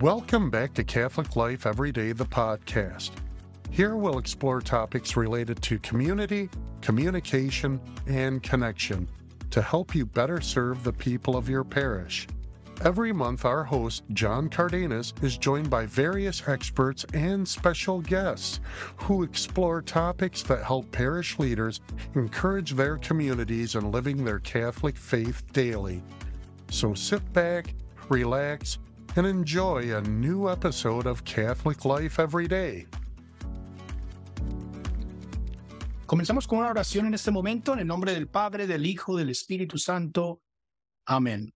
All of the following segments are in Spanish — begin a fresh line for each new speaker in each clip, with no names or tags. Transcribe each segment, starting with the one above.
Welcome back to Catholic Life Every Day, the podcast. Here we'll explore topics related to community, communication, and connection to help you better serve the people of your parish. Every month, our host, John Cardenas, is joined by various experts and special guests who explore topics that help parish leaders encourage their communities in living their Catholic faith daily. So sit back, relax, and enjoy a new episode of Catholic Life Every Day.
Comenzamos con una oración en este momento en el nombre del Padre, del Hijo, del Espíritu Santo. Amén.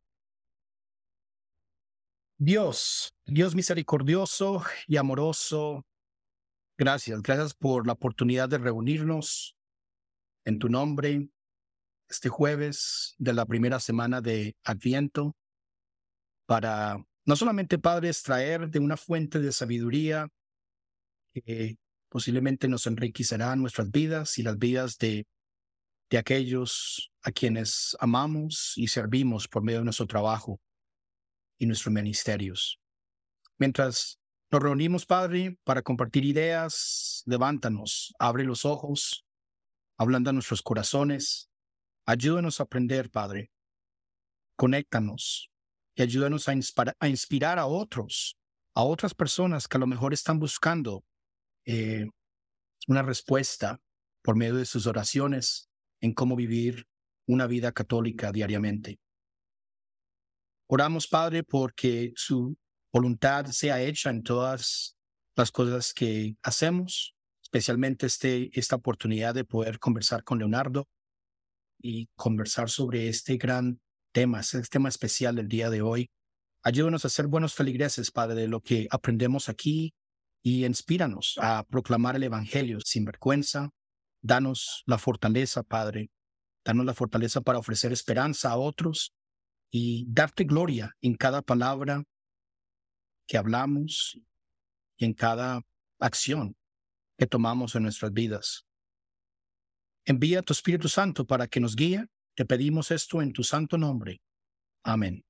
Dios, Dios misericordioso y amoroso, gracias, gracias por la oportunidad de reunirnos en tu nombre este jueves de la primera semana de Adviento para no solamente, Padre, extraer de una fuente de sabiduría que posiblemente nos enriquecerá nuestras vidas y las vidas de, de aquellos a quienes amamos y servimos por medio de nuestro trabajo y nuestros ministerios. Mientras nos reunimos, Padre, para compartir ideas, levántanos, abre los ojos, ablanda nuestros corazones, ayúdanos a aprender, Padre. Conéctanos, y ayúdanos a, inspirar a otros, a otras personas que a lo mejor están buscando eh, una respuesta por medio de sus oraciones en cómo vivir una vida católica diariamente. Oramos, Padre, porque su voluntad sea hecha en todas las cosas que hacemos, especialmente este, esta oportunidad de poder conversar con Leonardo y conversar sobre este gran temas, el tema especial del día de hoy. Ayúdanos a ser buenos feligreses, Padre, de lo que aprendemos aquí y inspíranos a proclamar el Evangelio sin vergüenza. Danos la fortaleza, Padre. Danos la fortaleza para ofrecer esperanza a otros y darte gloria en cada palabra que hablamos y en cada acción que tomamos en nuestras vidas. Envía tu Espíritu Santo para que nos guíe te pedimos esto en tu santo nombre. Amén.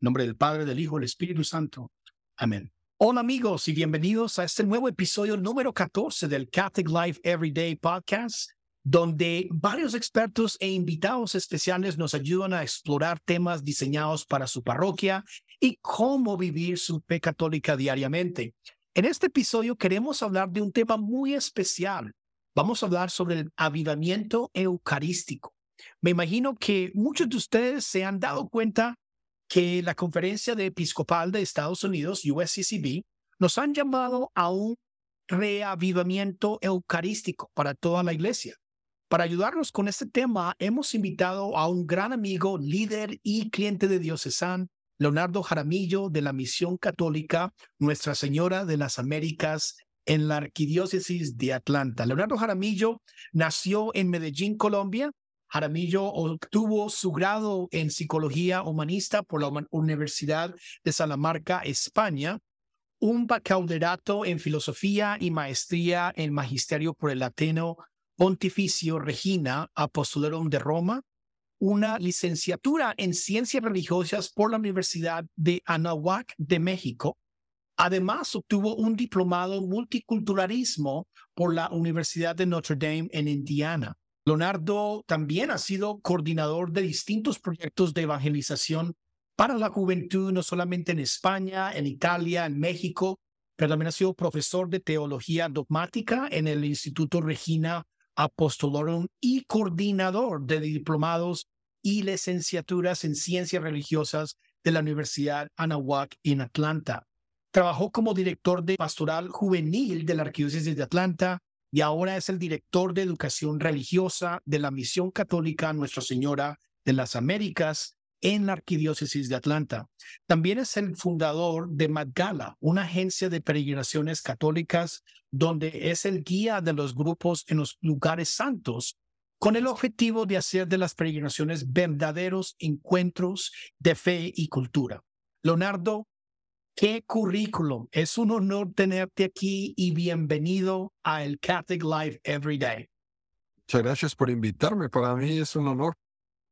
Nombre del Padre, del Hijo, del Espíritu Santo. Amén. Hola amigos y bienvenidos a este nuevo episodio número 14 del Catholic Life Everyday Podcast, donde varios expertos e invitados especiales nos ayudan a explorar temas diseñados para su parroquia y cómo vivir su fe católica diariamente. En este episodio queremos hablar de un tema muy especial. Vamos a hablar sobre el avivamiento eucarístico. Me imagino que muchos de ustedes se han dado cuenta que la Conferencia Episcopal de Estados Unidos, USCCB, nos han llamado a un reavivamiento eucarístico para toda la iglesia. Para ayudarnos con este tema, hemos invitado a un gran amigo, líder y cliente de Diocesan, Leonardo Jaramillo, de la Misión Católica Nuestra Señora de las Américas en la Arquidiócesis de Atlanta. Leonardo Jaramillo nació en Medellín, Colombia, Jaramillo obtuvo su grado en psicología humanista por la Universidad de Salamanca, España, un bachillerato en filosofía y maestría en magisterio por el Ateno Pontificio Regina Apostolorum de Roma, una licenciatura en ciencias religiosas por la Universidad de Anahuac de México. Además, obtuvo un diplomado multiculturalismo por la Universidad de Notre Dame en Indiana. Leonardo también ha sido coordinador de distintos proyectos de evangelización para la juventud, no solamente en España, en Italia, en México, pero también ha sido profesor de teología dogmática en el Instituto Regina Apostolorum y coordinador de diplomados y licenciaturas en ciencias religiosas de la Universidad Anahuac en Atlanta. Trabajó como director de pastoral juvenil de la Arquidiócesis de Atlanta y ahora es el director de educación religiosa de la Misión Católica Nuestra Señora de las Américas en la Arquidiócesis de Atlanta. También es el fundador de Magala, una agencia de peregrinaciones católicas donde es el guía de los grupos en los lugares santos con el objetivo de hacer de las peregrinaciones verdaderos encuentros de fe y cultura. Leonardo Qué currículum. Es un honor tenerte aquí y bienvenido a el Catholic Life Every Day.
Muchas gracias por invitarme. Para mí es un honor.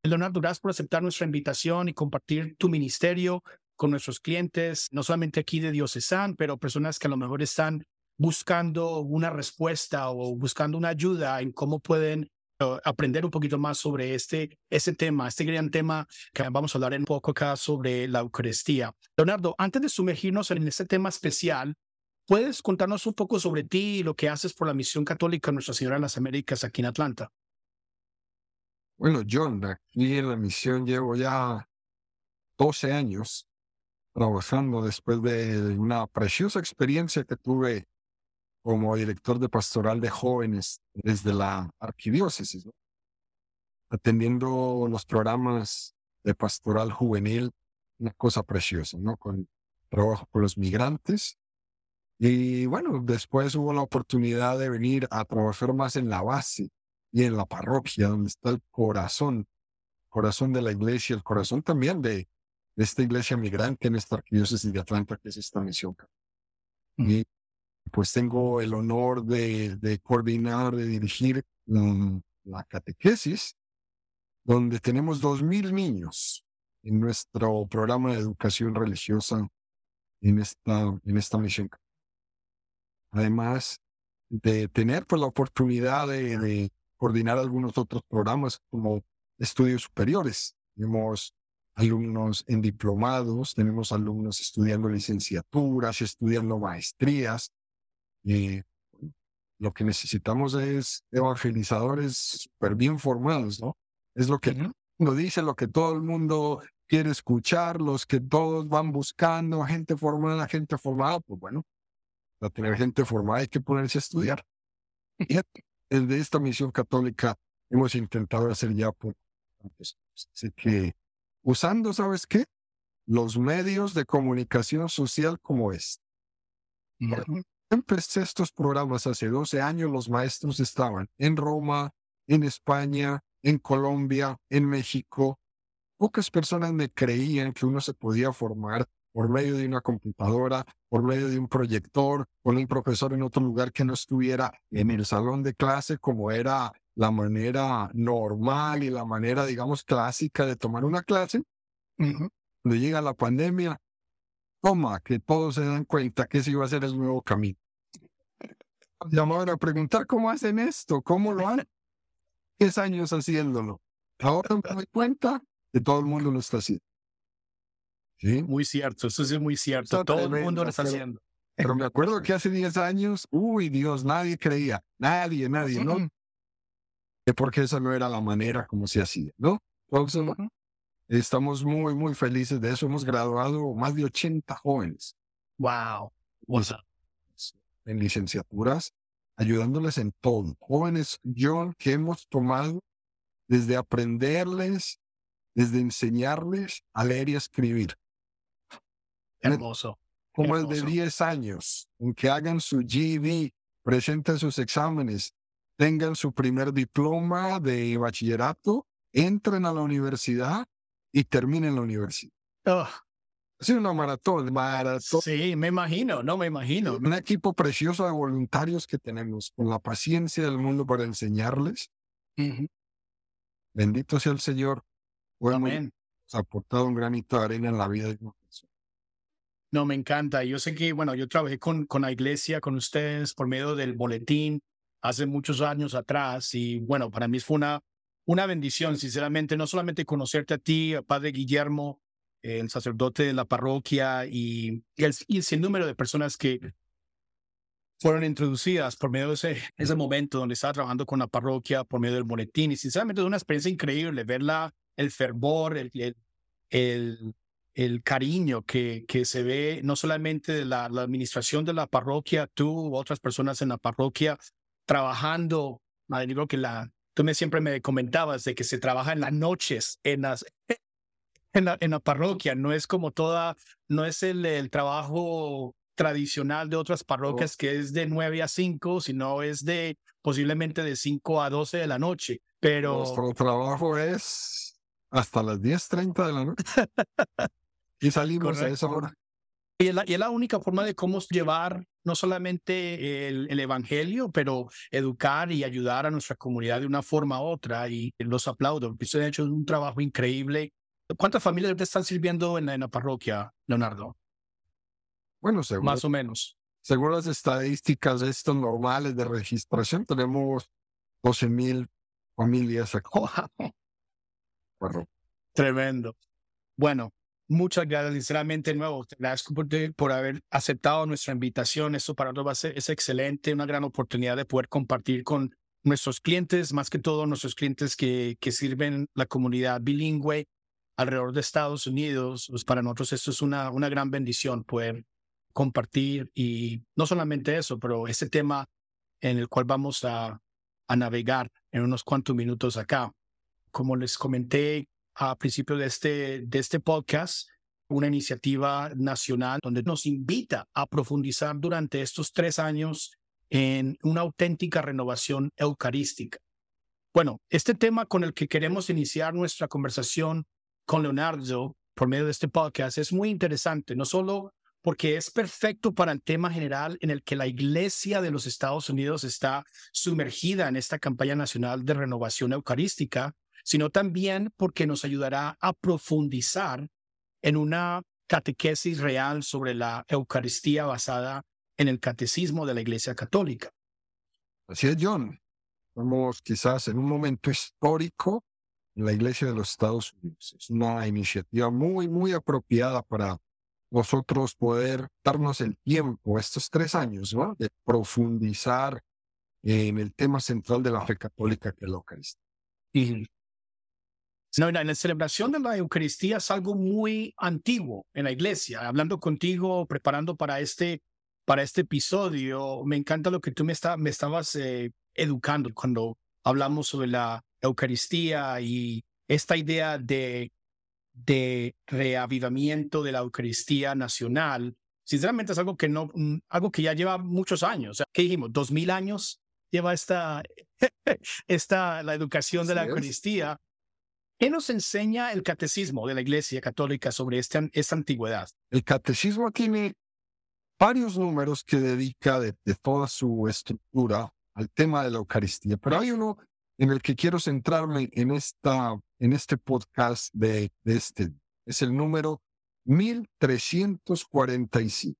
Leonardo, gracias por aceptar nuestra invitación y compartir tu ministerio con nuestros clientes, no solamente aquí de Diocesan, pero personas que a lo mejor están buscando una respuesta o buscando una ayuda en cómo pueden aprender un poquito más sobre este, este tema, este gran tema que vamos a hablar en un poco acá sobre la Eucaristía. Leonardo, antes de sumergirnos en este tema especial, ¿puedes contarnos un poco sobre ti y lo que haces por la Misión Católica Nuestra Señora de las Américas aquí en Atlanta?
Bueno, John, aquí en la misión llevo ya 12 años trabajando después de una preciosa experiencia que tuve como director de pastoral de jóvenes desde la arquidiócesis, atendiendo los programas de pastoral juvenil, una cosa preciosa, ¿no? Con trabajo con los migrantes. Y bueno, después hubo la oportunidad de venir a trabajar más en la base y en la parroquia, donde está el corazón, corazón de la iglesia, el corazón también de, esta iglesia migrante en esta arquidiócesis de Atlanta, que es esta misión. Mm. Y pues tengo el honor de, coordinar, de dirigir la catequesis, donde tenemos dos mil niños en nuestro programa de educación religiosa en esta, en esta misión. Además de tener pues, la oportunidad de, coordinar algunos otros programas como estudios superiores. Tenemos alumnos en diplomados, tenemos alumnos estudiando licenciaturas, estudiando maestrías, y lo que necesitamos es evangelizadores súper bien formados, ¿no? Es lo que uno dice, lo que todo el mundo quiere escuchar, los que todos van buscando, gente formada, gente formada, pues bueno, para tener gente formada hay que ponerse a estudiar. Y desde esta misión católica hemos intentado hacer ya por Así que usando, ¿sabes qué? Los medios de comunicación social como este empecé estos programas hace 12 años, los maestros estaban en Roma, en España, en Colombia, en México. Pocas personas me creían que uno se podía formar por medio de una computadora, por medio de un proyector, con un profesor en otro lugar que no estuviera en el salón de clase como era la manera normal y la manera, digamos, clásica de tomar una clase. Cuando llega la pandemia, toma, que todos se dan cuenta que ese iba a ser el nuevo camino llamaban a preguntar cómo hacen esto, cómo lo han 10 años haciéndolo. Ahora me doy cuenta que todo el mundo lo está haciendo.
¿Sí? Muy cierto, eso es muy cierto. todo el mundo lo está haciendo.
Pero me acuerdo que hace 10 años, uy Dios, nadie creía, nadie, nadie, ¿no? Porque esa no era la manera como se hacía, ¿no? Entonces, estamos muy, muy felices de eso. Hemos graduado más de 80 jóvenes.
Wow
en licenciaturas, ayudándoles en todo. Jóvenes, John, que hemos tomado desde aprenderles, desde enseñarles a leer y a escribir.
Hermoso.
Como el de 10 años, en que hagan su GED, presenten sus exámenes, tengan su primer diploma de bachillerato, entren a la universidad y terminen la universidad. Es una maratón, maratón.
Sí, me imagino, no me imagino.
Un equipo precioso de voluntarios que tenemos, con la paciencia del mundo para enseñarles. Bendito sea el Señor. Amén. ha aportado un granito de arena en la vida de una persona.
No, me encanta. Yo sé que, bueno, yo trabajé con, con la iglesia, con ustedes, por medio del boletín hace muchos años atrás. Y bueno, para mí fue una, una bendición, sinceramente, no solamente conocerte a ti, Padre Guillermo, el sacerdote de la parroquia y, el, y número de personas que fueron introducidas por medio de ese, momento donde estaba trabajando con la parroquia, por medio del boletín. Y sinceramente es una experiencia increíble verla, el fervor, el, el, el, cariño que, que se ve no solamente la, la administración de la parroquia, tú, otras personas en la parroquia, trabajando. Digo que la, tú me siempre me comentabas de que se trabaja en las noches, en las, en la, en la parroquia, no es como toda, no es el, el trabajo tradicional de otras parroquias que es de 9 a 5, sino es de posiblemente de 5 a 12 de la noche. Pero
nuestro trabajo es hasta las 10:30 de la noche. y salimos a esa hora.
Y es, la, y es, la, única forma de cómo llevar no solamente el, el, evangelio, pero educar y ayudar a nuestra comunidad de una forma u otra. Y los aplaudo, porque ustedes han hecho un trabajo increíble ¿Cuántas familias te están sirviendo en la, parroquia, Leonardo?
Bueno, según,
más o menos.
Según las estadísticas estas normales de registración, tenemos 12 mil familias acá.
Tremendo. Bueno, muchas gracias, sinceramente, nuevo, te agradezco por, por, haber aceptado nuestra invitación. Eso para nosotros va a ser, es excelente, una gran oportunidad de poder compartir con nuestros clientes, más que todo nuestros clientes que, que sirven la comunidad bilingüe alrededor de Estados Unidos. Pues para nosotros esto es una, una gran bendición poder compartir y no solamente eso, pero ese tema en el cual vamos a, a navegar en unos cuantos minutos acá. Como les comenté a principio de este, de este podcast, una iniciativa nacional donde nos invita a profundizar durante estos tres años en una auténtica renovación eucarística. Bueno, este tema con el que queremos iniciar nuestra conversación con Leonardo por medio de este podcast es muy interesante, no solo porque es perfecto para el tema general en el que la Iglesia de los Estados Unidos está sumergida en esta campaña nacional de renovación eucarística, sino también porque nos ayudará a profundizar en una catequesis real sobre la Eucaristía basada en el catecismo de la Iglesia Católica.
Así es, John. Estamos quizás en un momento histórico en la Iglesia de los Estados Unidos. Es una iniciativa muy, muy apropiada para nosotros poder darnos el tiempo, estos tres años, ¿no? de profundizar en el tema central de la fe católica, que es la Eucaristía.
Y no, en la celebración de la Eucaristía es algo muy antiguo en la iglesia. Hablando contigo, preparando para este para este episodio. Me encanta lo que tú me, está, me estabas eh, educando cuando hablamos sobre la Eucaristía y esta idea de, de reavivamiento de la Eucaristía nacional. Sinceramente es algo que no, mm, algo que ya lleva muchos años. ¿Qué dijimos? ¿Dos mil años lleva esta, esta la educación de la Eucaristía? ¿Qué nos enseña el catecismo de la Iglesia Católica sobre esta, esta antigüedad?
El catecismo tiene varios números que dedica de, toda su estructura al tema de la Eucaristía, pero hay uno en el que quiero centrarme en, esta, en este podcast de, de este. Es el número 1345.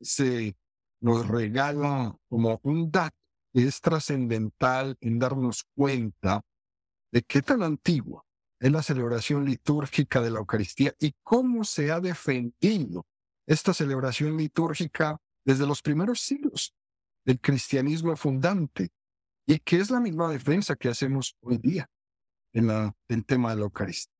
Se nos regala como un dato que es trascendental en darnos cuenta de qué tan antigua es la celebración litúrgica de la Eucaristía y cómo se ha defendido esta celebración litúrgica desde los primeros siglos del cristianismo fundante y que es la misma defensa que hacemos hoy día en el tema de la Eucaristía.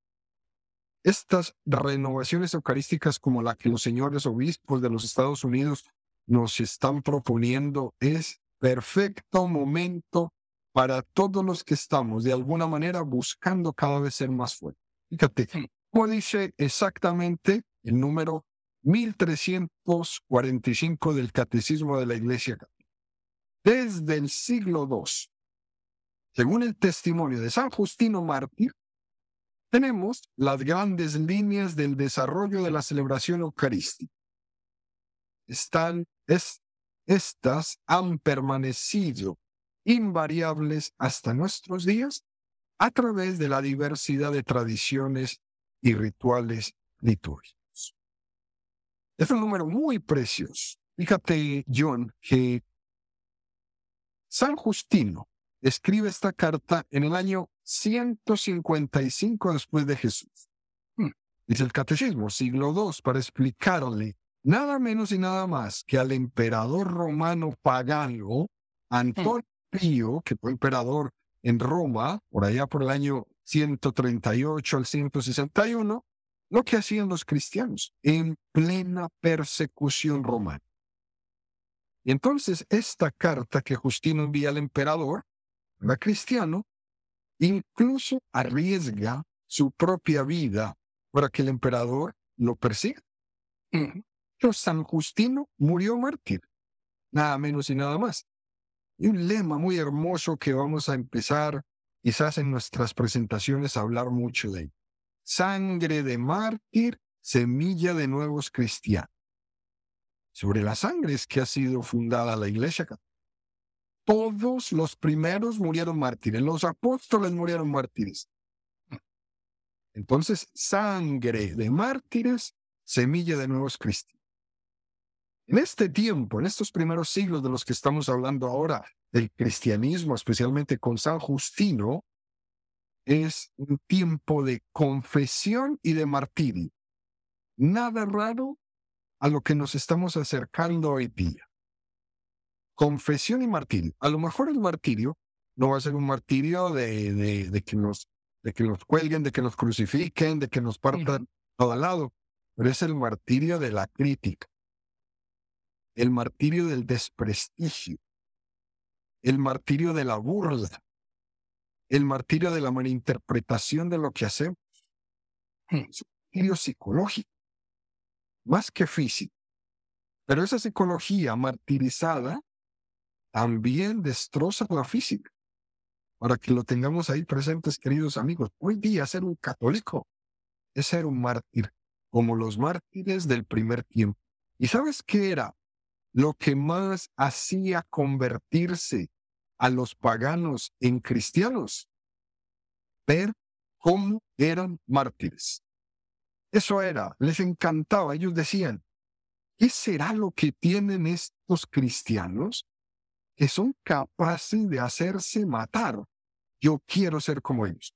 Estas renovaciones eucarísticas como la que los señores obispos de los Estados Unidos nos están proponiendo es perfecto momento para todos los que estamos de alguna manera buscando cada vez ser más fuertes. Fíjate, como dice exactamente el número 1345 del Catecismo de la Iglesia Católica. Desde el siglo II, según el testimonio de San Justino Mártir, tenemos las grandes líneas del desarrollo de la celebración eucarística. Están, es, estas han permanecido invariables hasta nuestros días a través de la diversidad de tradiciones y rituales litúrgicos. Es un número muy precioso. Fíjate, John, que San Justino escribe esta carta en el año 155 después de Jesús. Hmm. Dice el Catecismo, siglo II, para explicarle nada menos y nada más que al emperador romano pagano, Antonio Pío, que fue emperador en Roma, por allá por el año 138 al 161, lo que hacían los cristianos en plena persecución romana. Y entonces esta carta que Justino envía al emperador, era cristiano, incluso arriesga su propia vida para que el emperador lo persiga. Pero San Justino murió mártir, nada menos y nada más. Y un lema muy hermoso que vamos a empezar quizás en nuestras presentaciones a hablar mucho de él sangre de mártir, semilla de nuevos cristianos. Sobre las sangres que ha sido fundada la iglesia Todos los primeros murieron mártires, los apóstoles murieron mártires. Entonces, sangre de mártires, semilla de nuevos cristianos. En este tiempo, en estos primeros siglos de los que estamos hablando ahora, del cristianismo, especialmente con San Justino, es un tiempo de confesión y de martirio. Nada raro a lo que nos estamos acercando hoy día. Confesión y martirio. A lo mejor el martirio no va a ser un martirio de, de, que, nos, de que nos cuelguen, de que nos crucifiquen, de que nos partan todo al lado, pero es el martirio de la crítica, el martirio del desprestigio, el martirio de la burla, el martirio de la malinterpretación de lo que hacemos. Es un martirio psicológico, más que físico. Pero esa psicología martirizada también destroza la física. Para que lo tengamos ahí presentes, queridos amigos. Hoy día ser un católico es ser un mártir, como los mártires del primer tiempo. ¿Y sabes qué era lo que más hacía convertirse a los paganos en cristianos? Ver cómo eran mártires. Eso era, les encantaba. Ellos decían, ¿qué será lo que tienen estos cristianos que son capaces de hacerse matar? Yo quiero ser como ellos.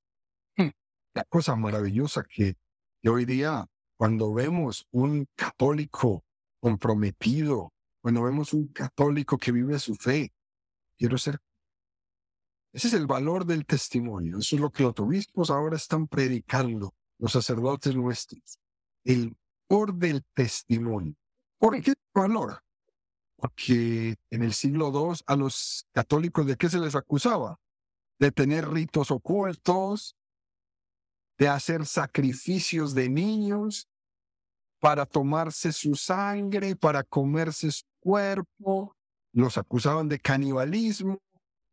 Hmm. La cosa maravillosa que, que hoy día, cuando vemos un católico comprometido, cuando vemos un católico que vive su fe, quiero ser. Ese es el valor del testimonio. Eso es lo que los obispos ahora están predicando, los sacerdotes nuestros. El valor del testimonio. ¿Por qué valor? Porque en el siglo II a los católicos de qué se les acusaba? De tener ritos ocultos, de hacer sacrificios de niños para tomarse su sangre, para comerse su cuerpo, los acusaban de canibalismo.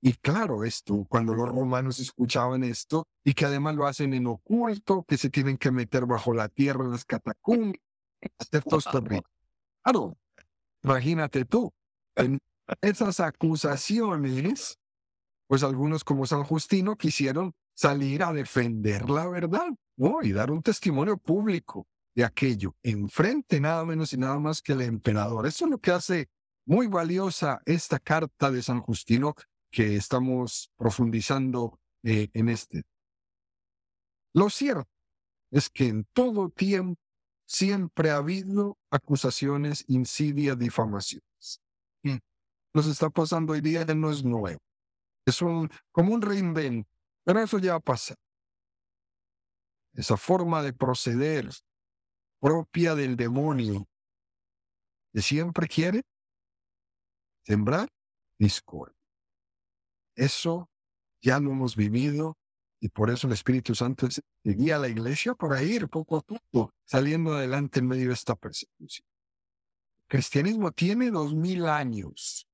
Y claro, esto, cuando los romanos escuchaban esto, y que además lo hacen en oculto, que se tienen que meter bajo la tierra en las catacumbas, hacer Claro, imagínate tú, en esas acusaciones, pues algunos como San Justino quisieron salir a defender la verdad, ¿no? Y dar un testimonio público de aquello, enfrente nada menos y nada más que el emperador. Eso es lo que hace muy valiosa esta carta de San Justino que estamos profundizando eh, en este. Lo cierto es que en todo tiempo siempre ha habido acusaciones, insidias, difamaciones. Mm. Nos está pasando hoy día, no es nuevo. Es un, como un reinvento, pero eso ya pasa. Esa forma de proceder propia del demonio, que siempre quiere sembrar discordia. Eso ya lo hemos vivido y por eso el Espíritu Santo guía a la iglesia para ir poco a poco saliendo adelante en medio de esta persecución. El cristianismo tiene dos mil años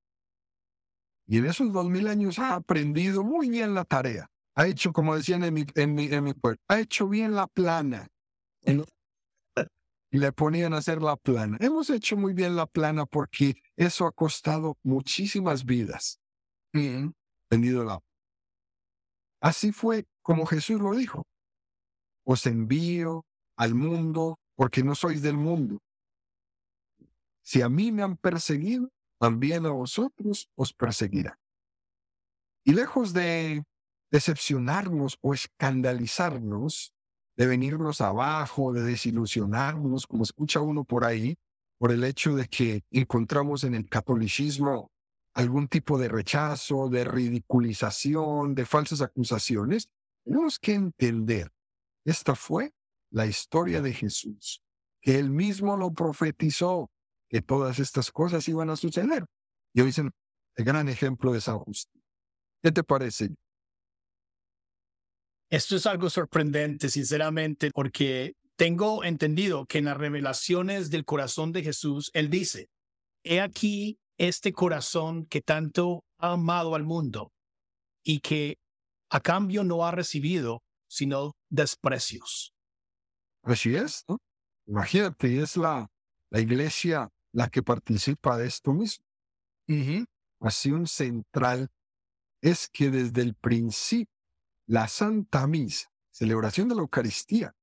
y en esos dos mil años ha aprendido muy bien la tarea. Ha hecho, como decían en mi, en pueblo, ha hecho bien la plana y le ponían a hacer la plana. Hemos hecho muy bien la plana porque eso ha costado muchísimas vidas. Mm. la. Así fue como Jesús lo dijo. Os envío al mundo porque no sois del mundo. Si a mí me han perseguido, también a vosotros os perseguirán. Y lejos de decepcionarnos o escandalizarnos, de venirnos abajo, de desilusionarnos, como escucha uno por ahí, por el hecho de que encontramos en el catolicismo algún tipo de rechazo, de ridiculización, de falsas acusaciones, tenemos que entender, esta fue la historia de Jesús, que él mismo lo profetizó, que todas estas cosas iban a suceder. Y hoy dicen, el gran ejemplo de San Justo. ¿Qué te parece?
Esto es algo sorprendente, sinceramente, porque tengo entendido que en las revelaciones del corazón de Jesús, Él dice, he aquí este corazón que tanto ha amado al mundo y que a cambio no ha recibido sino desprecios.
Así es, ¿no? Imagínate, es la, la iglesia la que participa de esto mismo. Así un central es que desde el principio la Santa Misa, celebración de la Eucaristía,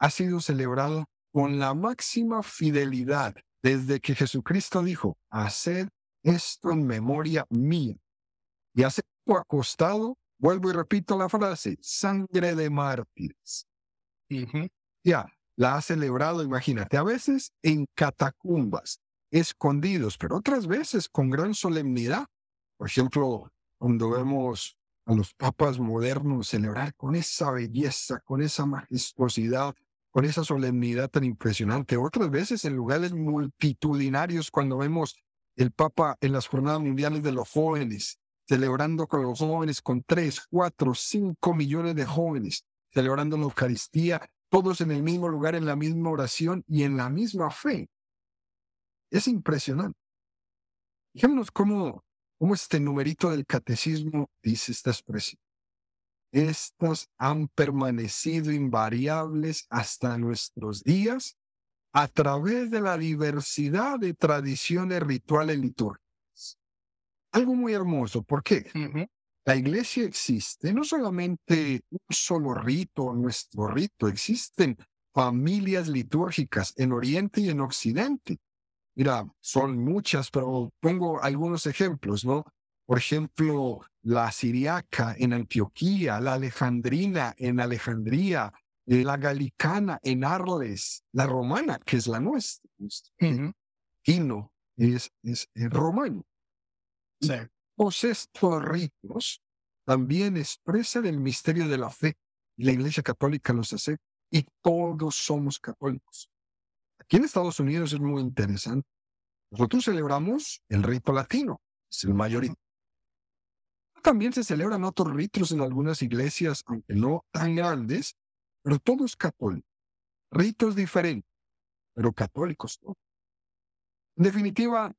ha sido celebrado con la máxima fidelidad desde que Jesucristo dijo, haced esto en memoria mía. Y hace acostado, vuelvo y repito la frase, sangre de mártires. Ya, la ha celebrado, imagínate, a veces en catacumbas, escondidos, pero otras veces con gran solemnidad. Por ejemplo, cuando vemos a los papas modernos celebrar con esa belleza, con esa majestuosidad, con esa solemnidad tan impresionante. Otras veces en lugares multitudinarios, cuando vemos el Papa en las jornadas mundiales de los jóvenes, celebrando con los jóvenes, con tres, cuatro, cinco millones de jóvenes, celebrando la Eucaristía, todos en el mismo lugar, en la misma oración y en la misma fe. Es impresionante. Fijémonos cómo, cómo este numerito del catecismo dice esta expresión. Estas han permanecido invariables hasta nuestros días a través de la diversidad de tradiciones rituales litúrgicas. Algo muy hermoso, ¿por qué? La iglesia existe, no solamente un solo rito, nuestro rito, existen familias litúrgicas en Oriente y en Occidente. Mira, son muchas, pero pongo algunos ejemplos, ¿no? Por ejemplo, la siriaca en Antioquía, la alejandrina en Alejandría, la galicana en Arles, la romana, que es la nuestra. Hino es, es, romano. Sí. Todos estos ritos también expresan el misterio de la fe. La Iglesia Católica los hace y todos somos católicos. Aquí en Estados Unidos es muy interesante. Nosotros celebramos el rito latino, es el mayoritario. También se celebran otros ritos en algunas iglesias, aunque no tan grandes, pero todos católicos. Ritos diferentes, pero católicos todos. En definitiva,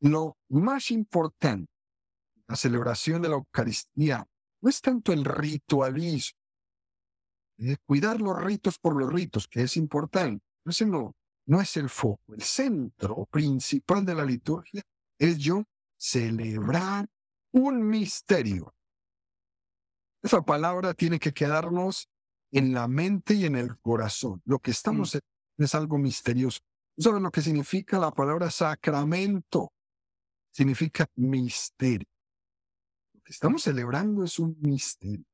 lo más importante, la celebración de la Eucaristía, no es tanto el ritualismo, es cuidar los ritos por los ritos, que es importante. No, no es el foco. El centro principal de la liturgia es yo celebrar un misterio. Esa palabra tiene que quedarnos en la mente y en el corazón. Lo que estamos mm. es algo misterioso. ¿Sabes lo que significa la palabra sacramento? Significa misterio. Lo que estamos celebrando es un misterio.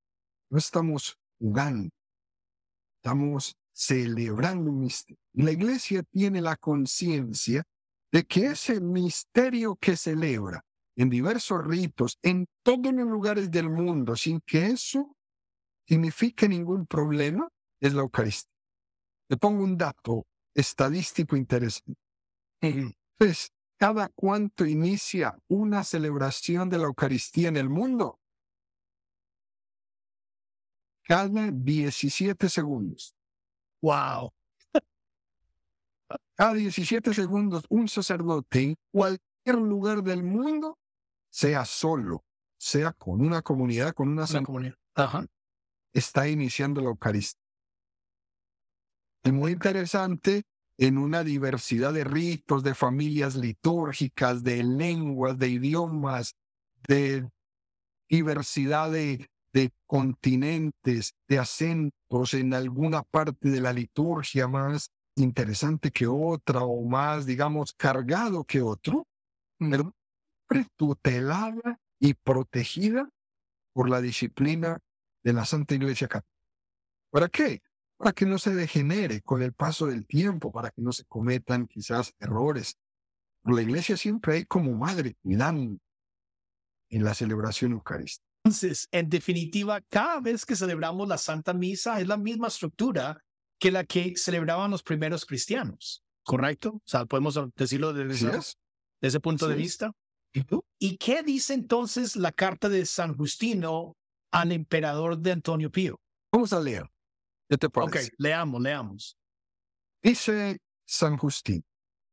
No estamos jugando. Estamos celebrando un misterio. La iglesia tiene la conciencia de que ese misterio que celebra en diversos ritos, en todos los lugares del mundo, sin que eso signifique ningún problema, es la Eucaristía. Le pongo un dato estadístico interesante. Pues, ¿cada cuánto inicia una celebración de la Eucaristía en el mundo? Cada 17 segundos.
¡Wow!
Cada 17 segundos, un sacerdote en cualquier lugar del mundo sea solo, sea con una comunidad, con una,
comunidad,
está iniciando la Eucaristía. Es muy interesante en una diversidad de ritos, de familias litúrgicas, de lenguas, de idiomas, de diversidad de, de continentes, de acentos en alguna parte de la liturgia más interesante que otra o más, digamos, cargado que otro, tutelada y protegida por la disciplina de la Santa Iglesia Católica. ¿Para qué? Para que no se degenere con el paso del tiempo, para que no se cometan quizás errores. la Iglesia siempre hay como madre cuidando en la celebración eucarística.
Entonces, en definitiva, cada vez que celebramos la Santa Misa es la misma estructura que la que celebraban los primeros cristianos, ¿correcto? O sea, podemos decirlo desde, ese, punto de vista. ¿Y qué dice entonces la carta de San Justino al emperador de Antonio Pío?
Vamos a leer. ¿Qué te
Ok, leamos, leamos.
Dice San Justino,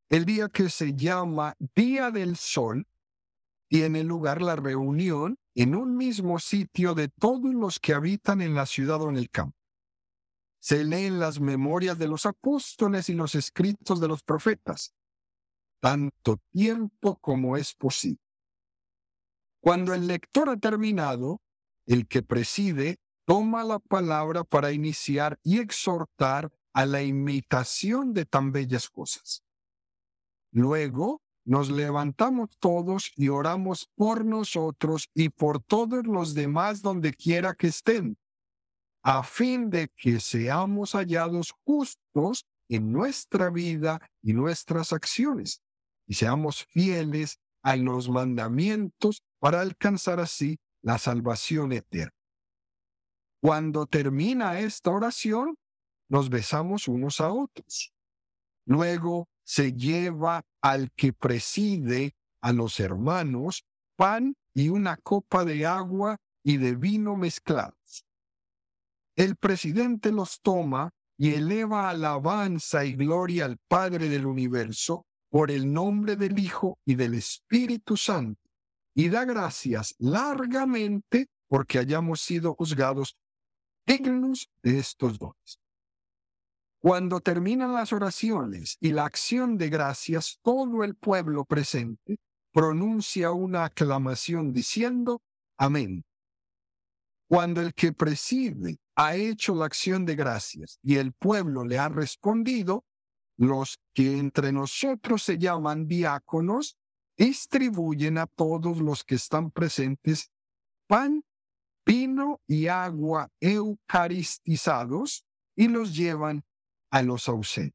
el día que se llama Día del Sol, tiene lugar la reunión en un mismo sitio de todos los que habitan en la ciudad o en el campo. Se leen las memorias de los apóstoles y los escritos de los profetas tanto tiempo como es posible. Cuando el lector ha terminado, el que preside toma la palabra para iniciar y exhortar a la imitación de tan bellas cosas. Luego nos levantamos todos y oramos por nosotros y por todos los demás donde quiera que estén, a fin de que seamos hallados justos en nuestra vida y nuestras acciones, y seamos fieles a los mandamientos para alcanzar así la salvación eterna. Cuando termina esta oración, nos besamos unos a otros. Luego se lleva al que preside a los hermanos pan y una copa de agua y de vino mezclados. El presidente los toma y eleva alabanza y gloria al Padre del universo por el nombre del Hijo y del Espíritu Santo, y da gracias largamente porque hayamos sido juzgados dignos de estos dones. Cuando terminan las oraciones y la acción de gracias, todo el pueblo presente pronuncia una aclamación diciendo Amén. Cuando el que preside ha hecho la acción de gracias y el pueblo le ha respondido, los que entre nosotros se llaman diáconos distribuyen a todos los que están presentes pan, vino y agua eucaristizados y los llevan a los ausentes.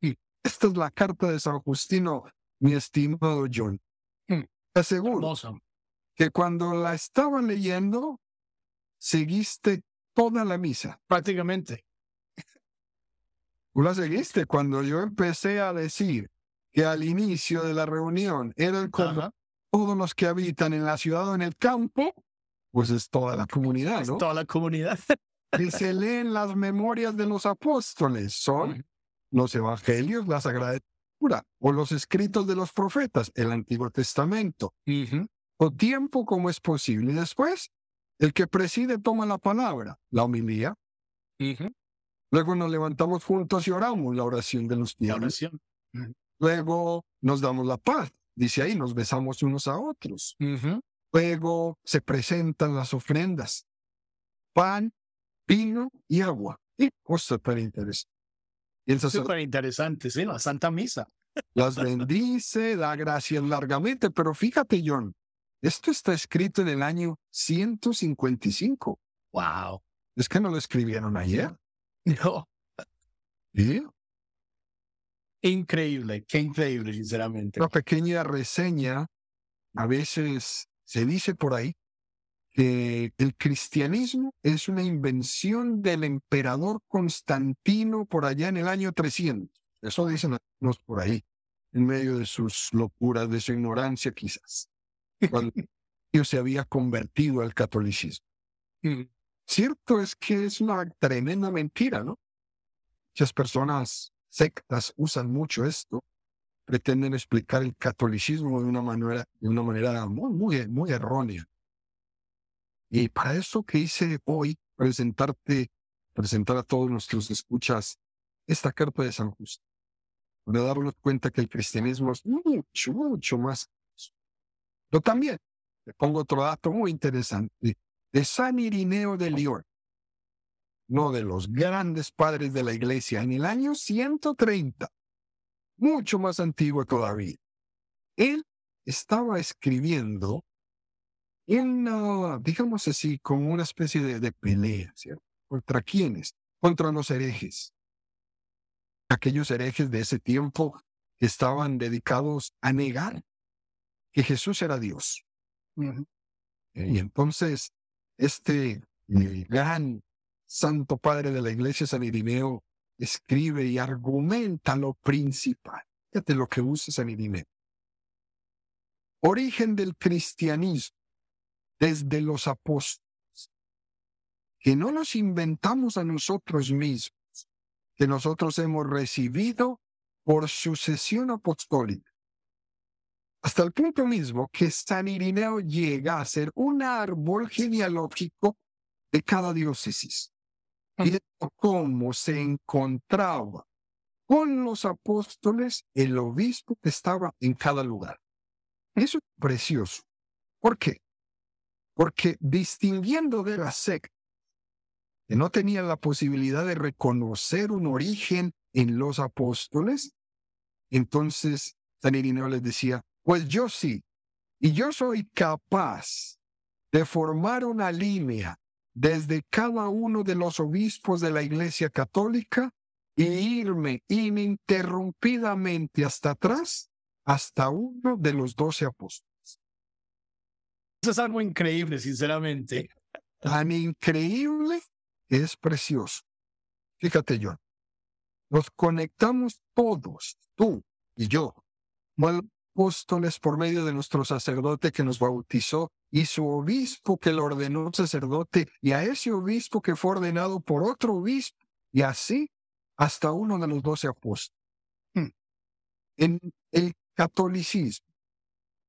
Y esta es la carta de San Justino, mi estimado John. Hmm. Te aseguro que cuando la estaba leyendo, seguiste toda la misa.
Prácticamente.
Tú la seguiste cuando yo empecé a decir que al inicio de la reunión eran como todos los que habitan en la ciudad o en el campo, pues es toda la comunidad, ¿no? Es
toda la comunidad.
que se leen las memorias de los apóstoles, son los evangelios, la Sagrada Escritura, o los escritos de los profetas, el Antiguo Testamento, o tiempo como es posible. Y después el que preside toma la palabra, la homilía. Luego nos levantamos juntos y oramos la oración de los fieles. Luego nos damos la paz. Dice ahí, nos besamos unos a otros. Luego se presentan las ofrendas. Pan, vino y agua. Y cosa tan interesante.
Súper interesante, sí, la Santa Misa.
Las bendice, da gracias largamente, pero fíjate, John, esto está escrito en el año 155.
Wow.
Es que no lo escribieron ayer.
No.
¿Sí?
Increíble, qué increíble, sinceramente.
Una pequeña reseña, a veces se dice por ahí que el cristianismo es una invención del emperador Constantino por allá en el año 300. Eso dicen los por ahí, en medio de sus locuras, de su ignorancia quizás cuando se había convertido al catolicismo. Mm. Cierto es que es una tremenda mentira, ¿no? Muchas personas sectas usan mucho esto, pretenden explicar el catolicismo de una manera, de una manera muy, muy, muy errónea. Y para eso que hice hoy, presentarte, presentar a todos nuestros escuchas esta carta de San Justo, para darnos cuenta que el cristianismo es mucho, mucho más yo también le pongo otro dato muy interesante de San Irineo de León, no de los grandes padres de la iglesia, en el año 130, mucho más antiguo todavía. Él estaba escribiendo una, digamos así, como una especie de, de pelea, ¿cierto? ¿Contra quiénes? Contra los herejes. Aquellos herejes de ese tiempo que estaban dedicados a negar que Jesús era Dios. Y entonces, este gran Santo Padre de la Iglesia, San Irineo, escribe y argumenta lo principal. Fíjate lo que usa San Irineo. Origen del cristianismo desde los apóstoles, que no los inventamos a nosotros mismos, que nosotros hemos recibido por sucesión apostólica hasta el punto mismo que San Irineo llega a ser un árbol genealógico de cada diócesis. Y cómo se encontraba con los apóstoles el obispo que estaba en cada lugar. Eso es precioso. ¿Por qué? Porque distinguiendo de la secta, que no tenían la posibilidad de reconocer un origen en los apóstoles, entonces San Irineo les decía, pues yo sí, y yo soy capaz de formar una línea desde cada uno de los obispos de la Iglesia Católica y irme ininterrumpidamente hasta atrás, hasta uno de los doce apóstoles.
Eso es algo increíble, sinceramente.
Tan increíble es precioso. Fíjate, John, nos conectamos todos, tú y yo, apóstoles por medio de nuestro sacerdote que nos bautizó y su obispo que lo ordenó sacerdote y a ese obispo que fue ordenado por otro obispo y así hasta uno de los doce apóstoles. Hmm. En el catolicismo,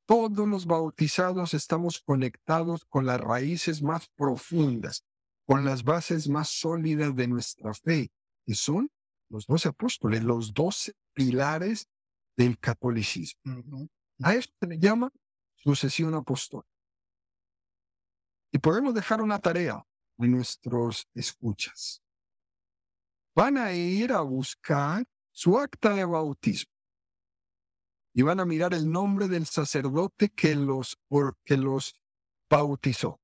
todos los bautizados estamos conectados con las raíces más profundas, con las bases más sólidas de nuestra fe, que son los doce apóstoles, los doce pilares del catolicismo. A esto se le llama sucesión apostólica. Y podemos dejar una tarea a nuestros escuchas. Van a ir a buscar su acta de bautismo y van a mirar el nombre del sacerdote que los, que los bautizó.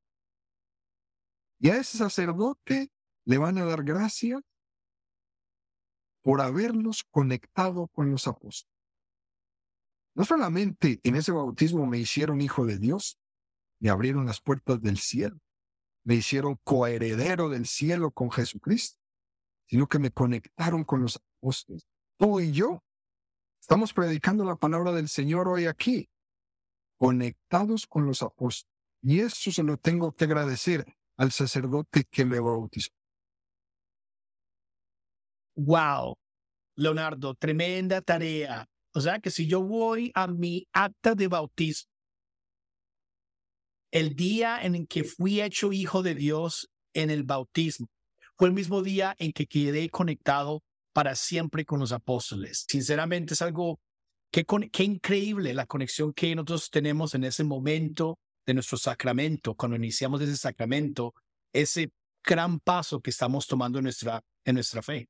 Y a ese sacerdote le van a dar gracias por haberlos conectado con los apóstoles. No solamente en ese bautismo me hicieron hijo de Dios, me abrieron las puertas del cielo, me hicieron coheredero del cielo con Jesucristo, sino que me conectaron con los apóstoles. Tú y yo estamos predicando la palabra del Señor hoy aquí, conectados con los apóstoles. Y eso se lo tengo que agradecer al sacerdote que me bautizó.
Wow, Leonardo, tremenda tarea. O sea que si yo voy a mi acta de bautismo, el día en que fui hecho hijo de Dios en el bautismo, fue el mismo día en que quedé conectado para siempre con los apóstoles. Sinceramente es algo que, qué increíble la conexión que nosotros tenemos en ese momento de nuestro sacramento, cuando iniciamos ese sacramento, ese gran paso que estamos tomando en nuestra, en nuestra fe.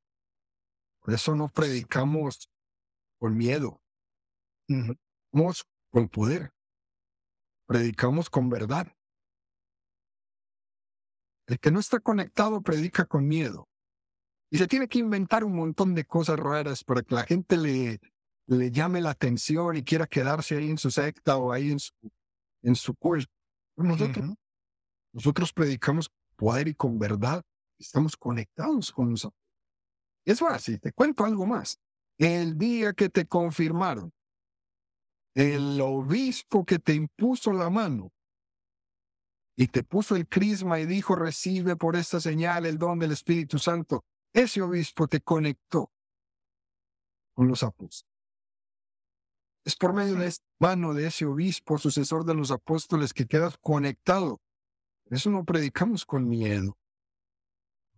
Por eso no predicamos con miedo. Predicamos con poder. Predicamos con verdad. El que no está conectado predica con miedo. Y se tiene que inventar un montón de cosas raras para que la gente le, le llame la atención y quiera quedarse ahí en su secta o ahí en su, en su culto. Nosotros, nosotros predicamos poder y con verdad. Estamos conectados con los Es fácil, te cuento algo más. El día que te confirmaron, el obispo que te impuso la mano y te puso el crisma y dijo, recibe por esta señal el don del Espíritu Santo, ese obispo te conectó con los apóstoles. Es por medio de esta mano de ese obispo, sucesor de los apóstoles, que quedas conectado. eso no predicamos con miedo.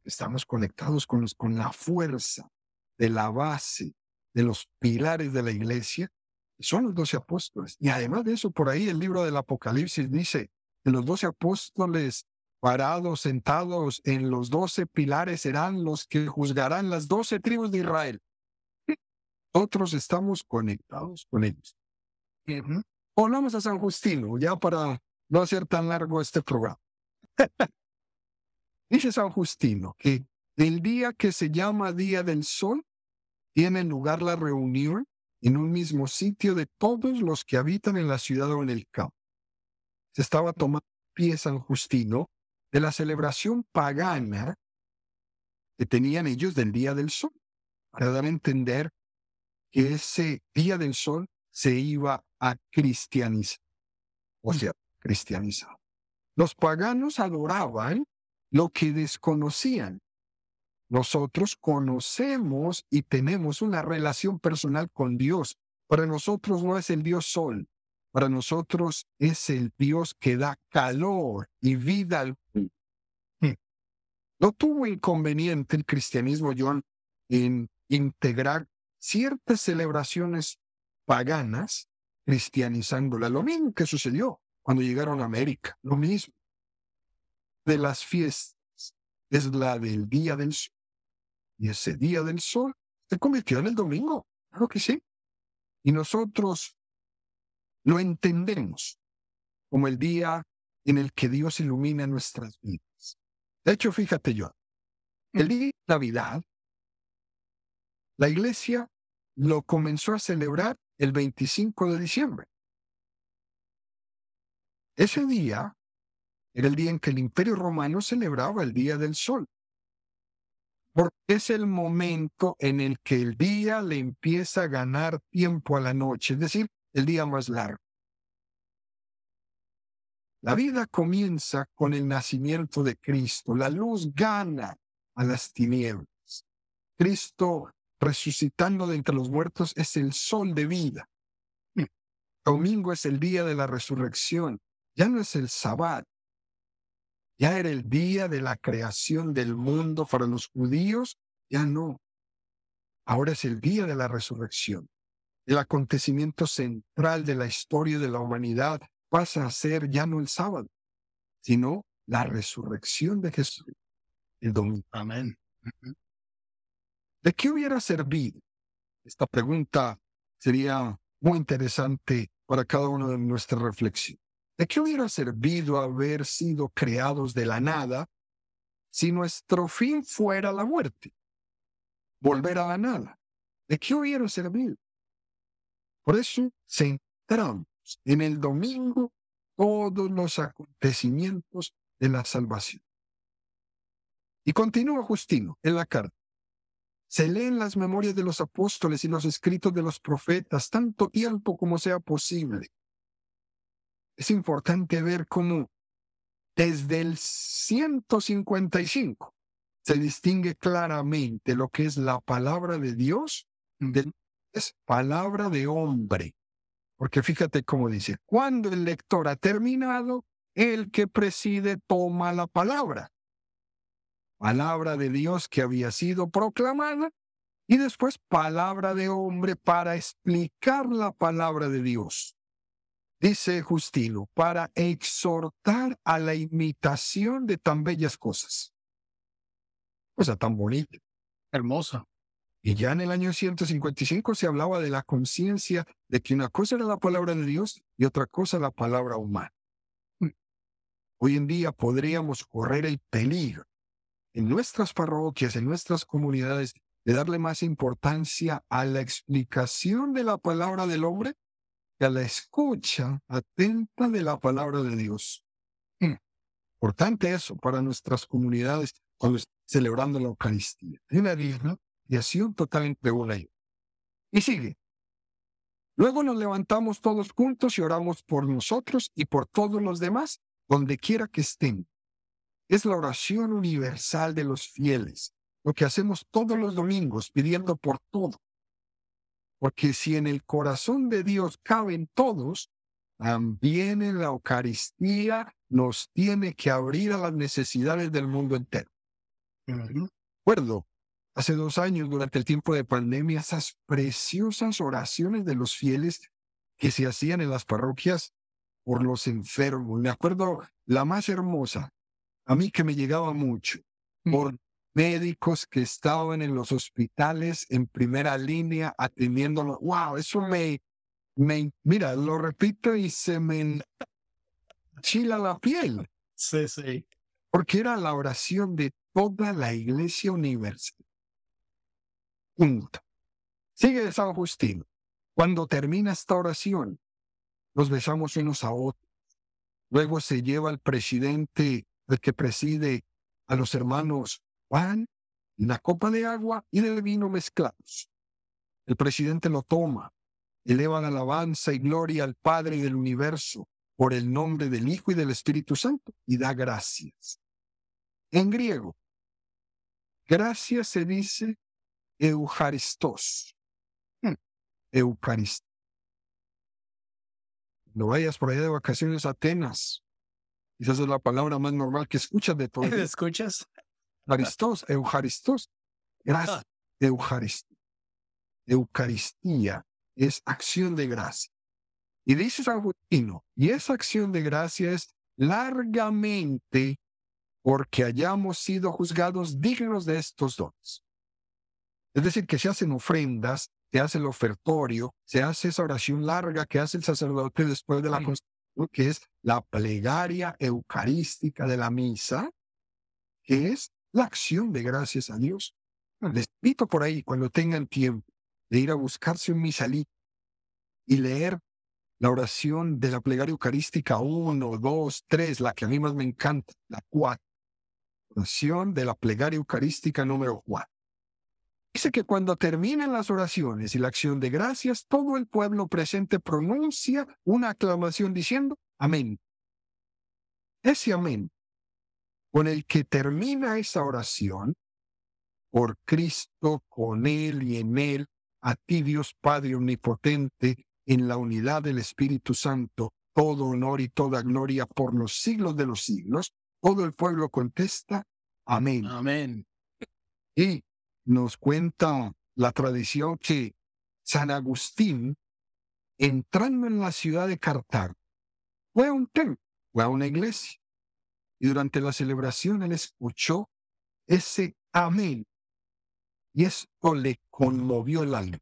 Estamos conectados con, con la fuerza de la base de los pilares de la iglesia, son los doce apóstoles. Y además de eso, por ahí el libro del Apocalipsis dice que los doce apóstoles parados, sentados en los doce pilares serán los que juzgarán las doce tribus de Israel. Nosotros estamos conectados con ellos. Volvamos a San Justino, ya para no hacer tan largo este programa. Dice San Justino que el día que se llama Día del Sol, tiene lugar la reunión en un mismo sitio de todos los que habitan en la ciudad o en el campo. Se estaba tomando pie San Justino de la celebración pagana que tenían ellos del Día del Sol, para dar a entender que ese Día del Sol se iba a cristianizar, o sea, cristianizar. Los paganos adoraban lo que desconocían nosotros conocemos y tenemos una relación personal con Dios. Para nosotros no es el Dios sol, para nosotros es el Dios que da calor y vida al hmm. No tuvo inconveniente el cristianismo, John, en integrar ciertas celebraciones paganas cristianizándola. Lo mismo que sucedió cuando llegaron a América, lo mismo. De las fiestas es la del día del sol. Y ese día del sol se convirtió en el domingo. Claro que sí. Y nosotros lo entendemos como el día en el que Dios ilumina nuestras vidas. De hecho, fíjate yo, el día de Navidad, la iglesia lo comenzó a celebrar el 25 de diciembre. Ese día era el día en que el imperio romano celebraba el Día del Sol. Porque es el momento en el que el día le empieza a ganar tiempo a la noche, es decir, el día más largo. La vida comienza con el nacimiento de Cristo. La luz gana a las tinieblas. Cristo resucitando de entre los muertos es el sol de vida. Domingo es el día de la resurrección. Ya no es el sabbat. Ya era el día de la creación del mundo para los judíos. Ya no. Ahora es el día de la resurrección. El acontecimiento central de la historia de la humanidad pasa a ser ya no el sábado, sino la resurrección de Jesús. El domingo.
Amén.
¿De qué hubiera servido? Esta pregunta sería muy interesante para cada uno de nuestras reflexiones. ¿De qué hubiera servido haber sido creados de la nada si nuestro fin fuera la muerte? Volver a la nada. ¿De qué hubiera servido? Por eso centramos en el domingo todos los acontecimientos de la salvación. Y continúa Justino en la carta. Se leen las memorias de los apóstoles y los escritos de los profetas tanto tiempo como sea posible. Es importante ver cómo desde el 155 se distingue claramente lo que es la palabra de Dios de es palabra de hombre. Porque fíjate cómo dice, cuando el lector ha terminado, el que preside toma la palabra palabra de Dios que había sido proclamada y después palabra de hombre para explicar la palabra de Dios. Dice Justino, para exhortar a la imitación de tan bellas cosas. Cosa tan bonita.
Hermosa.
Y ya en el año 155 se hablaba de la conciencia de que una cosa era la palabra de Dios y otra cosa la palabra humana. Hoy en día podríamos correr el peligro en nuestras parroquias, en nuestras comunidades, de darle más importancia a la explicación de la palabra del hombre que a la escucha atenta de la palabra de Dios. Mm. Importante eso para nuestras comunidades cuando celebrando la Eucaristía. Es una acción totalmente una y sigue. Luego nos levantamos todos juntos y oramos por nosotros y por todos los demás, donde quiera que estén es la oración universal de los fieles, lo que hacemos todos los domingos pidiendo por todo. Porque si en el corazón de Dios caben todos, también en la Eucaristía nos tiene que abrir a las necesidades del mundo entero. Recuerdo, hace dos años, durante el tiempo de pandemia, esas preciosas oraciones de los fieles que se hacían en las parroquias por los enfermos. Me acuerdo la más hermosa, a mí que me llegaba mucho mm. por médicos que estaban en los hospitales en primera línea atendiéndolo. Wow, eso me, me, mira, lo repito y se me chila la piel.
Sí, sí.
Porque era la oración de toda la iglesia universal. Punto. Sigue San Agustín. Cuando termina esta oración, nos besamos unos a otros. Luego se lleva al presidente el que preside a los hermanos Juan, una copa de agua y de vino mezclados. El presidente lo toma, eleva la alabanza y gloria al Padre del universo por el nombre del Hijo y del Espíritu Santo y da gracias. En griego, gracias se dice Eucharistos. Hmm. Eucaristía. No vayas por allá de vacaciones a Atenas, esa es la palabra más normal que escuchas de todo.
¿Escuchas?
Eucharistos, Eucharistos. Gracias. Ah. Eucaristía. Eucaristía es acción de gracia. Y dice San Agustino, y esa acción de gracia es largamente porque hayamos sido juzgados dignos de estos dones. Es decir, que se hacen ofrendas, se hace el ofertorio, se hace esa oración larga que hace el sacerdote después de la constitución, que es la plegaria eucarística de la misa, que es la acción de gracias a Dios. Les invito por ahí, cuando tengan tiempo, de ir a buscarse un misalí y leer la oración de la plegaria eucarística 1, 2, 3, la que a mí más me encanta, la 4. Oración de la plegaria eucarística número 4. Dice que cuando terminan las oraciones y la acción de gracias, todo el pueblo presente pronuncia una aclamación diciendo amén. Ese amén con el que termina esa oración, por Cristo, con Él y en Él, a ti Dios Padre Omnipotente, en la unidad del Espíritu Santo, todo honor y toda gloria por los siglos de los siglos. Todo el pueblo contesta, amén.
Amén.
Y nos cuenta la tradición que San Agustín, entrando en la ciudad de Cartago, fue a un templo, fue a una iglesia. Y durante la celebración él escuchó ese amén. Y esto le conmovió el alma.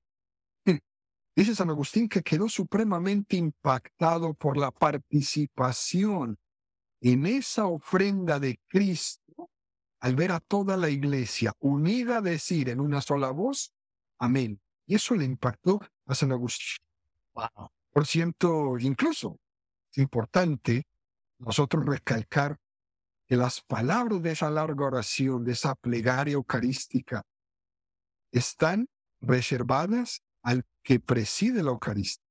Dice San Agustín que quedó supremamente impactado por la participación en esa ofrenda de Cristo al ver a toda la iglesia unida a decir en una sola voz, amén. Y eso le impactó a San Agustín. Por cierto, incluso es importante nosotros recalcar que las palabras de esa larga oración, de esa plegaria eucarística, están reservadas al que preside la Eucaristía.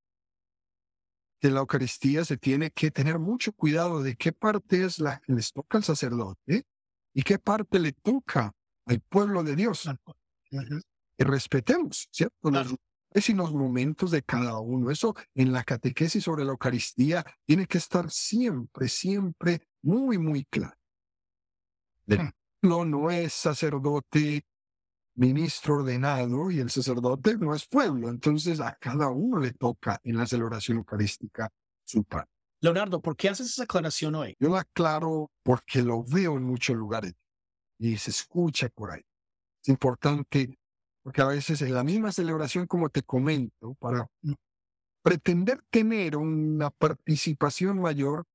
De la Eucaristía se tiene que tener mucho cuidado de qué parte es la que les toca al sacerdote y qué parte le toca al pueblo de Dios. Y respetemos, ¿cierto? Los, y los momentos de cada uno. Eso en la catequesis sobre la Eucaristía tiene que estar siempre, siempre muy, muy claro. El pueblo no es sacerdote ministro ordenado y el sacerdote no es pueblo. Entonces a cada uno le toca en la celebración eucarística su pan.
Leonardo, ¿por qué haces esa aclaración hoy?
Yo la aclaro porque lo veo en muchos lugares y se escucha por ahí. Es importante porque a veces en la misma celebración, como te comento, para pretender tener una participación mayor,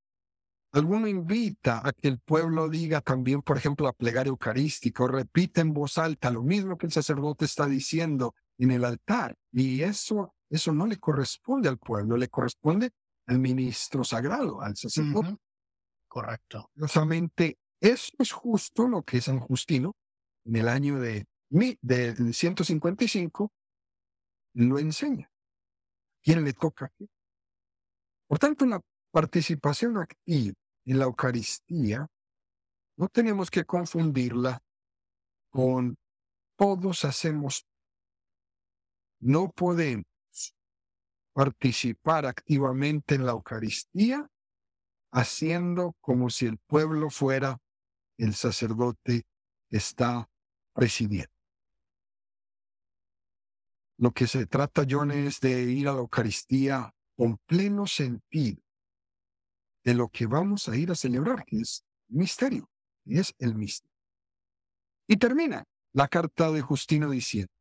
Alguno invita a que el pueblo diga también, por ejemplo, la plegaria eucarística o repita en voz alta lo mismo que el sacerdote está diciendo en el altar. Y eso, eso no le corresponde al pueblo, le corresponde al ministro sagrado, al sacerdote.
Correcto.
Curiosamente, eso es justo lo que San Justino, en el año de, de 155, lo enseña. ¿Quién le toca? Por tanto, la participación activa en la Eucaristía, no tenemos que confundirla con todos hacemos. No podemos participar activamente en la Eucaristía haciendo como si el pueblo fuera el sacerdote que está presidiendo. Lo que se trata, John, es de ir a la Eucaristía con pleno sentido de lo que vamos a ir a celebrar, que es misterio, y es el misterio. Y termina la carta de Justino diciendo,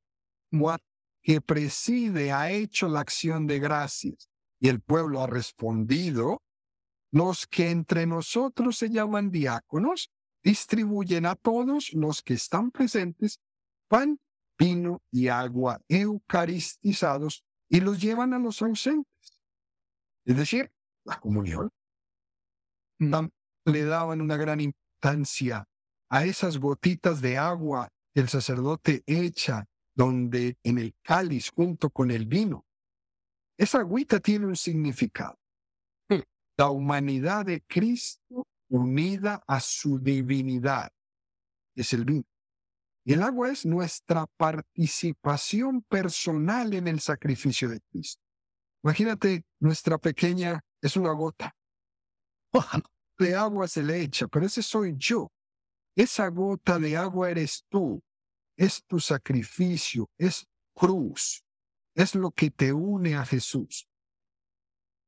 que preside ha hecho la acción de gracias y el pueblo ha respondido, los que entre nosotros se llaman diáconos distribuyen a todos los que están presentes pan, vino y agua eucaristizados y los llevan a los ausentes. Es decir, la comunión le daban una gran importancia a esas gotitas de agua que el sacerdote echa donde en el cáliz junto con el vino. Esa agüita tiene un significado. La humanidad de Cristo unida a su divinidad es el vino. Y el agua es nuestra participación personal en el sacrificio de Cristo. Imagínate, nuestra pequeña es una gota de agua se le echa, pero ese soy yo. Esa gota de agua eres tú. Es tu sacrificio, es cruz. Es lo que te une a Jesús.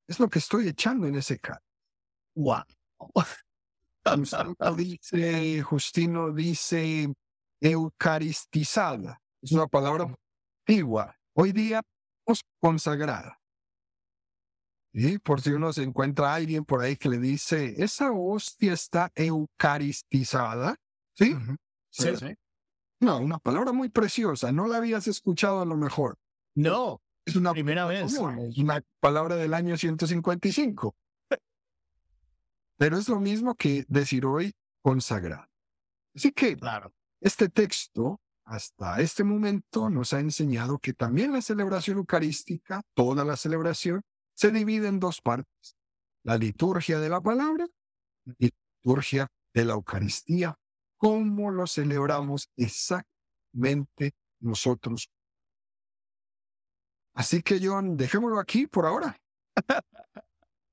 Es lo que estoy echando en ese cáliz.
Wow.
Justino dice, Justino dice eucaristizada. Es una palabra antigua. Hoy día consagrada. Y por si uno se encuentra a alguien por ahí que le dice, esa hostia está eucaristizada. ¿Sí?
Sí, sí.
No, una palabra muy preciosa. No la habías escuchado a lo mejor.
No,
Es una
primera vez.
es una palabra del año 155. Pero es lo mismo que decir hoy consagrado. Así que
Claro.
este texto, hasta este momento, nos ha enseñado que también la celebración eucarística, toda la celebración, se divide en dos partes. La liturgia de la palabra y la liturgia de la Eucaristía. ¿Cómo lo celebramos exactamente nosotros? Así que, John, dejémoslo aquí por ahora.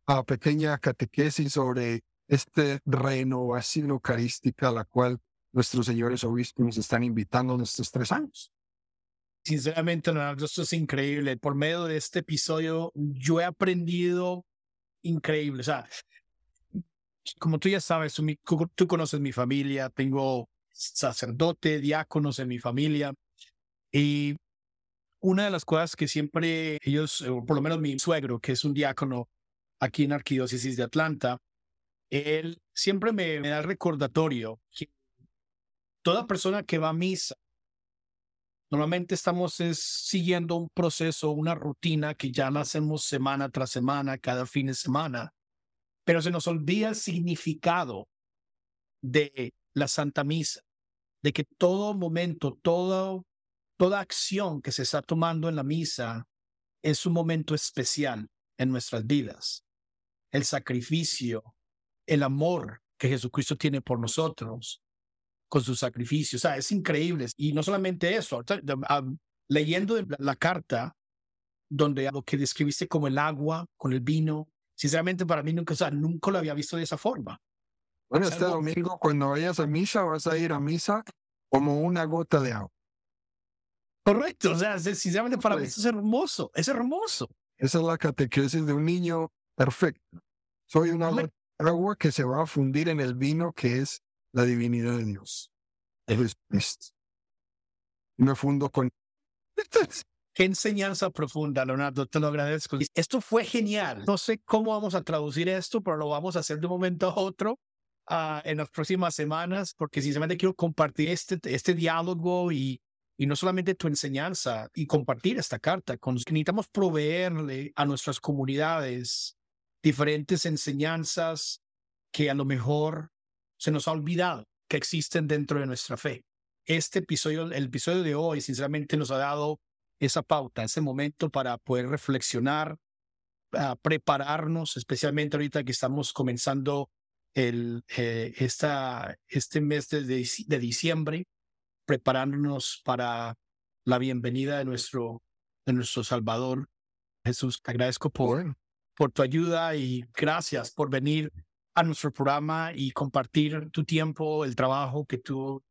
A pequeña catequesis sobre esta renovación eucarística a la cual nuestros señores obispos nos están invitando en estos tres años.
Sinceramente, Leonardo, esto es increíble. Por medio de este episodio, yo he aprendido increíble. O sea, como tú ya sabes, tú, conoces mi familia, tengo sacerdote, diáconos en mi familia. Y una de las cosas que siempre ellos, o por lo menos mi suegro, que es un diácono aquí en Arquidiócesis de Atlanta, él siempre me, me da el recordatorio que toda persona que va a misa Normalmente estamos es, siguiendo un proceso, una rutina que ya la hacemos semana tras semana, cada fin de semana, pero se nos olvida el significado de la Santa Misa, de que todo momento, todo, toda acción que se está tomando en la misa es un momento especial en nuestras vidas. El sacrificio, el amor que Jesucristo tiene por nosotros, con su sacrificio. O sea, es increíble. Y no solamente eso, leyendo la carta donde lo que describiste como el agua con el vino, sinceramente para mí nunca, o sea, nunca lo había visto de esa forma.
Bueno,
Es
este
algo-
domingo cuando vayas a misa vas a ir a misa como una gota de agua.
Correcto, o sea, sinceramente para mí eso es hermoso, es hermoso.
Esa es la catequesis de un niño perfecto. Soy una gota de agua que se va a fundir en el vino que es la divinidad de Dios. Jesucristo. Y me fundo con...
Qué enseñanza profunda, Leonardo, te lo agradezco. Esto fue genial. No sé cómo vamos a traducir esto, pero lo vamos a hacer de un momento a otro ah, en las próximas semanas, porque sinceramente quiero compartir este, este diálogo y, y no solamente tu enseñanza y compartir esta carta. Con, necesitamos proveerle a nuestras comunidades diferentes enseñanzas que a lo mejor se nos ha olvidado que existen dentro de nuestra fe. Este episodio, el episodio de hoy, sinceramente nos ha dado esa pauta, ese momento para poder reflexionar, prepararnos, especialmente ahorita que estamos comenzando el, eh, esta, este mes de, de, diciembre, preparándonos para la bienvenida de nuestro, de nuestro Salvador. Jesús, te agradezco por, por tu ayuda y gracias por venir a nuestro programa y compartir tu tiempo, el trabajo que tú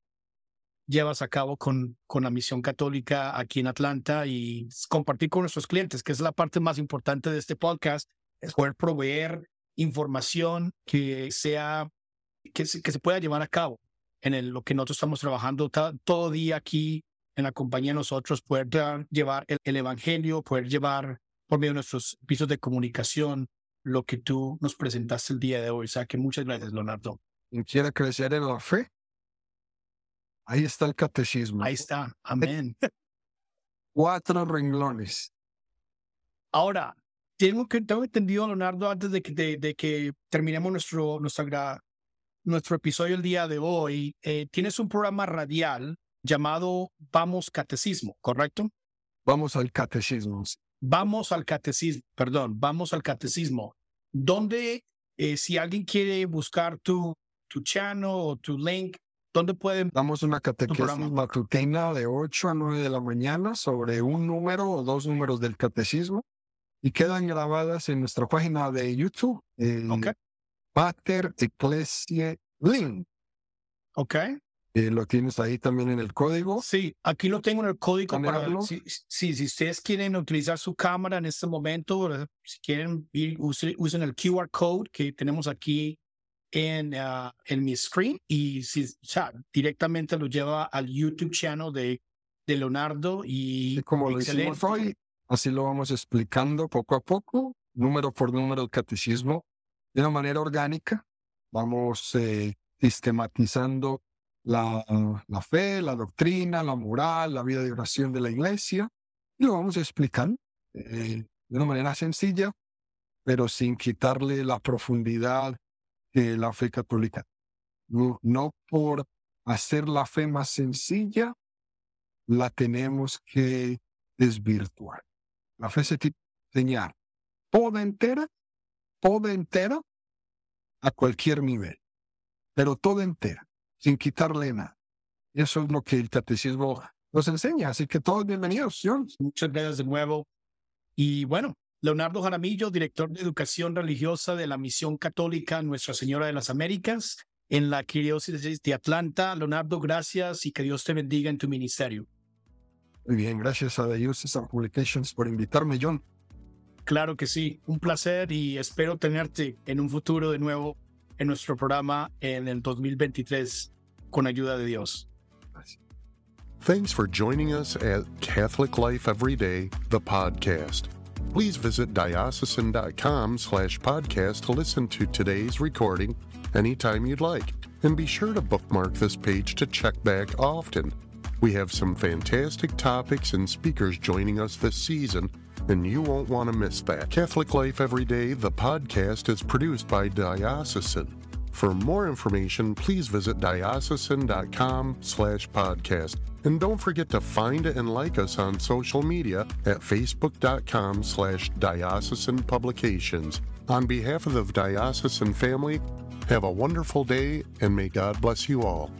llevas a cabo con, con la misión católica aquí en Atlanta y compartir con nuestros clientes, que es la parte más importante de este podcast, es poder proveer información que sea, que se, que se pueda llevar a cabo en el, lo que nosotros estamos trabajando todo día aquí en la compañía de nosotros, poder llevar el, el evangelio, poder llevar por medio de nuestros pisos de comunicación lo que tú nos presentaste el día de hoy. O sea que muchas gracias, Leonardo.
quiera crecer en la fe, ahí está el catecismo.
Ahí está. Amén.
Cuatro renglones.
Ahora, tengo que tengo entendido, Leonardo, antes de que, de, de que terminemos nuestro, nuestra, nuestro episodio el día de hoy, eh, tienes un programa radial llamado Vamos Catecismo, ¿correcto?
Vamos al catecismo.
Vamos al catecismo, perdón, vamos al catecismo, donde eh, si alguien quiere buscar tu, tu channel o tu link, ¿dónde pueden?
Damos una catequesis matutina de 8 a 9 de la mañana sobre un número o dos números del catecismo y quedan grabadas en nuestra página de YouTube. Eh,
Ok.
Pater Ecclesiae Link.
Ok.
Eh, lo tienes ahí también en el código.
Sí, aquí lo tengo en el código para si, si, si ustedes quieren utilizar su cámara en este momento, si quieren ir, usen, usen el QR code que tenemos aquí en, uh, en mi screen y si, o sea, directamente lo lleva al YouTube channel de, de Leonardo y,
y como lo hicimos hoy, así lo vamos explicando poco a poco, número por número el catecismo, de una manera orgánica. Vamos eh, sistematizando la, la fe, la doctrina, la moral, la vida de oración de la iglesia y lo vamos explicando eh, de una manera sencilla, pero sin quitarle la profundidad de la fe católica. No, no por hacer la fe más sencilla, la tenemos que desvirtuar. La fe se enseñar toda entera, toda entera, a cualquier nivel, pero toda entera, sin quitarle nada. Eso es lo que el catecismo nos enseña. Así que todos bienvenidos, John.
Muchas gracias de nuevo. Y bueno, Leonardo Jaramillo, director de Educación Religiosa de la Misión Católica Nuestra Señora de las Américas en la Arquidiócesis de Atlanta. Leonardo, gracias y que Dios te bendiga en tu ministerio.
Muy bien, gracias a The Publications por invitarme, John.
Claro que sí, un placer y espero tenerte en un futuro de nuevo en nuestro programa en el 2023 con ayuda de Dios.
Gracias.
Thanks for joining us at Catholic Life Every Day, the podcast. Please visit diocesan.com slash podcast to listen to today's recording anytime you'd like. And be sure to bookmark this page to check back often. We have some fantastic topics and speakers joining us this season, and you won't want to miss that. Catholic Life Every Day, the podcast, is produced by Diocesan. For more information, please visit diocesan.com slash podcast. And don't forget to find and like us on social media at facebook.com slash diocesan publications. On behalf of the diocesan family, have a wonderful day and may God bless you all.